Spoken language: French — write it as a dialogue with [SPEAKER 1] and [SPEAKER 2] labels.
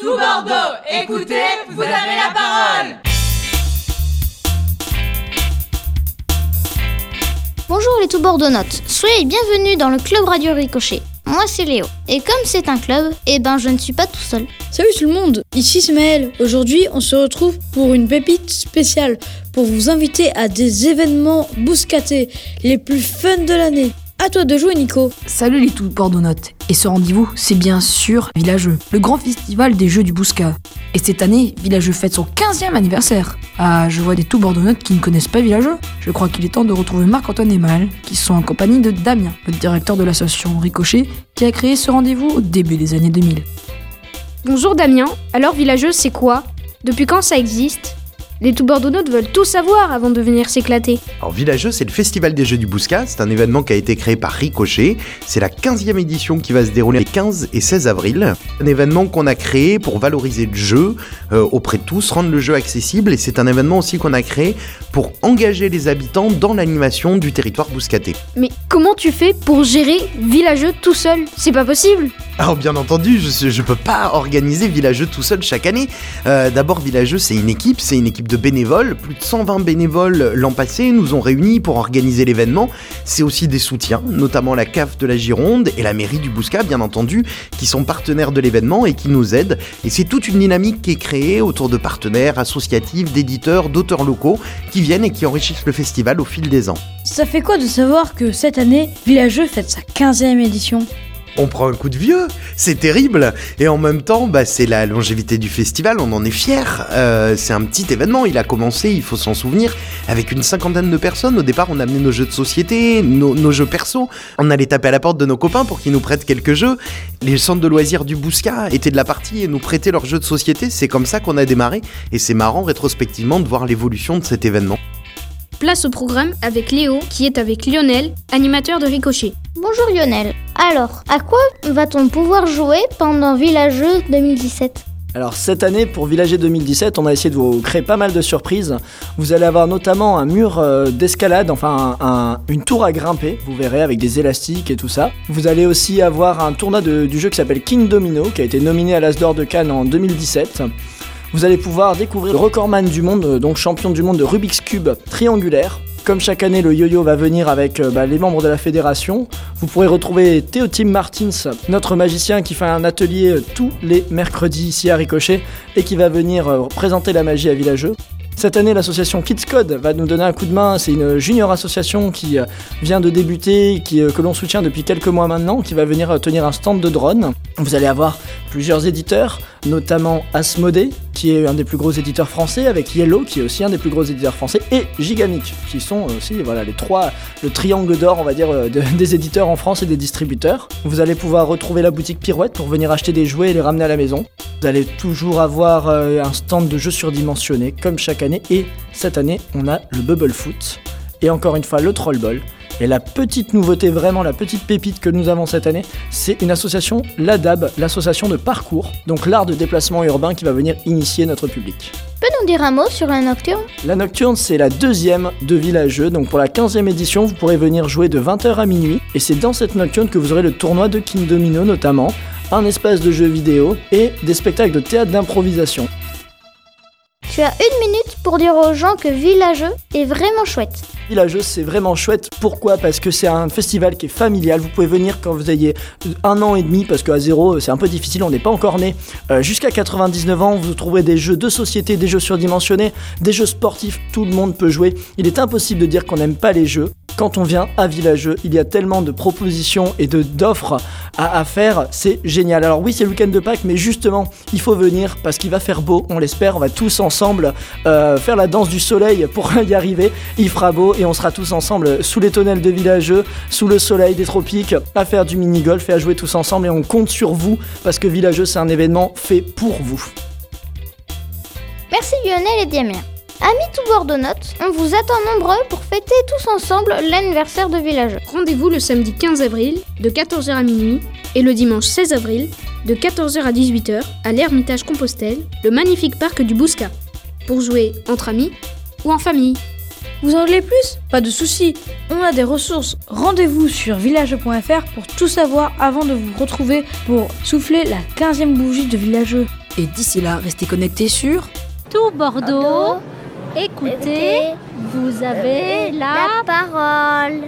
[SPEAKER 1] Tout Bordeaux, écoutez, vous avez la parole
[SPEAKER 2] Bonjour les tout bordeauxnotes, soyez bienvenus dans le club Radio Ricochet. Moi c'est Léo, et comme c'est un club, eh ben je ne suis pas tout seul.
[SPEAKER 3] Salut tout le monde, ici c'est Maël. Aujourd'hui on se retrouve pour une pépite spéciale pour vous inviter à des événements bouscatés, les plus fun de l'année. À toi de jouer Nico.
[SPEAKER 4] Salut les tout bordeauxnotes. Et ce rendez-vous, c'est bien sûr Villageux, le grand festival des jeux du Bousca. Et cette année, Villageux fête son 15e anniversaire. Ah, je vois des tout bordeauxnotes qui ne connaissent pas Villageux. Je crois qu'il est temps de retrouver Marc-Antoine et Mal, qui sont en compagnie de Damien, le directeur de l'association Ricochet, qui a créé ce rendez-vous au début des années 2000.
[SPEAKER 5] Bonjour Damien, alors Villageux c'est quoi? Depuis quand ça existe? Les tout bordeauxnotes veulent tout savoir avant de venir s'éclater.
[SPEAKER 6] Alors Villageux, c'est le festival des jeux du Bouscat, c'est un événement qui a été créé par Ricochet, c'est la 15e édition qui va se dérouler les 15 et 16 avril. Un événement qu'on a créé pour valoriser le jeu euh, auprès de tous, rendre le jeu accessible et c'est un événement aussi qu'on a créé pour engager les habitants dans l'animation du territoire bouscaté.
[SPEAKER 5] Mais comment tu fais pour gérer Villageux tout seul? C'est pas possible
[SPEAKER 6] alors bien entendu, je ne peux pas organiser Villageux tout seul chaque année. Euh, d'abord, Villageux, c'est une équipe, c'est une équipe de bénévoles. Plus de 120 bénévoles l'an passé nous ont réunis pour organiser l'événement. C'est aussi des soutiens, notamment la CAF de la Gironde et la mairie du Bouscat, bien entendu, qui sont partenaires de l'événement et qui nous aident. Et c'est toute une dynamique qui est créée autour de partenaires associatifs, d'éditeurs, d'auteurs locaux qui viennent et qui enrichissent le festival au fil des ans.
[SPEAKER 3] Ça fait quoi de savoir que cette année, Villageux fête sa 15e édition?
[SPEAKER 6] On prend un coup de vieux, c'est terrible. Et en même temps, bah, c'est la longévité du festival, on en est fier. Euh, c'est un petit événement, il a commencé, il faut s'en souvenir, avec une cinquantaine de personnes. Au départ, on a amené nos jeux de société, nos, jeux perso. On allait taper à la porte de nos copains pour qu'ils nous prêtent quelques jeux. Les centres de loisirs du Bousca étaient de la partie et nous prêtaient leurs jeux de société. C'est comme ça qu'on a démarré. Et c'est marrant rétrospectivement de voir l'évolution de cet événement.
[SPEAKER 5] Place au programme avec Léo qui est avec Lionel, animateur de Ricochet.
[SPEAKER 2] Bonjour Lionel. Alors, à quoi va-t-on pouvoir jouer pendant Villageux 2017
[SPEAKER 7] alors cette année pour Villager 2017 on a essayé de vous créer pas mal de surprises. Vous allez avoir notamment un mur euh, d'escalade, enfin une tour à grimper, vous verrez avec des élastiques et tout ça. Vous allez aussi avoir un tournoi du jeu qui s'appelle King Domino qui a été nominé à l'As d'Or de Cannes en 2017. Vous allez pouvoir découvrir le recordman du monde, euh, donc champion du monde de Rubik's Cube triangulaire. Comme chaque année, le yo-yo va venir avec euh, bah, les membres de la fédération. Vous pourrez retrouver Théo Martins, notre magicien qui fait un atelier euh, tous les mercredis ici à Ricochet et qui va venir présenter la magie à Villageux. Cette année, l'association Kids Code va nous donner un coup de main. C'est une junior association qui euh, vient de débuter, euh, que l'on soutient depuis quelques mois maintenant, qui va venir euh, tenir un stand de drone. Vous allez avoir plusieurs éditeurs, notamment Asmodee, qui est un des plus gros éditeurs français, avec Yellow, qui est aussi un des plus gros éditeurs français, et Gigamic, qui sont aussi voilà, les trois, le triangle d'or, va dire, des éditeurs en France et des distributeurs. Vous allez pouvoir retrouver la boutique Pirouette pour venir acheter des jouets et les ramener à la maison. Vous allez toujours avoir un stand de jeux surdimensionnés, comme chaque année et cette année, on a le Bubble Foot. Et encore une fois, le Troll Ball. Et la petite nouveauté, vraiment la petite pépite que nous avons cette année, c'est une association, l'ADAB, l'association de parcours, donc l'art de déplacement urbain qui va venir initier notre public.
[SPEAKER 2] Peux nous dire un mot sur la Nocturne?
[SPEAKER 7] La Nocturne, c'est la deuxième de Villageux, donc pour la 15e édition, vous pourrez venir jouer de 20h à minuit, et c'est dans cette Nocturne que vous aurez le tournoi de King Domino notamment, un espace de jeux vidéo et des spectacles de théâtre d'improvisation.
[SPEAKER 2] Tu as une minute pour dire aux gens que Villageux est vraiment chouette.
[SPEAKER 7] Villageux, c'est vraiment chouette. Pourquoi? Parce que c'est un festival qui est familial. Vous pouvez venir quand vous ayez un an et demi, parce qu'à zéro, c'est un peu difficile, on n'est pas encore né. Euh, jusqu'à 99 ans, vous trouverez des jeux de société, des jeux surdimensionnés, des jeux sportifs, tout le monde peut jouer. Il est impossible de dire qu'on n'aime pas les jeux quand on vient à Villageux, il y a tellement de propositions et de d'offres à, faire, c'est génial. Alors oui, c'est le week-end de Pâques, mais justement, il faut venir parce qu'il va faire beau, on l'espère, on va tous ensemble euh, faire la danse du soleil pour y arriver. Il fera beau et on sera tous ensemble sous les tonnelles de Villageux, sous le soleil des tropiques, à faire du mini-golf et à jouer tous ensemble et on compte sur vous parce que Villageux, c'est un événement fait pour vous.
[SPEAKER 2] Merci Lionel et Damien. Amis tout bordeaux-notes, on vous attend nombreux pour fêter tous ensemble l'anniversaire de Villageux.
[SPEAKER 5] Rendez-vous le samedi 15 avril de 14h à minuit et le dimanche 16 avril de 14h à 18h à l'Ermitage Compostelle, le magnifique parc du Bouscat, pour jouer entre amis ou en famille.
[SPEAKER 3] Vous en voulez plus? Pas de soucis, on a des ressources. Rendez-vous sur villageux.fr pour tout savoir avant de vous retrouver pour souffler la 15e bougie de Villageux.
[SPEAKER 4] Et d'ici là, restez connectés sur...
[SPEAKER 8] Tout Bordeaux, écoutez, vous avez la
[SPEAKER 2] parole.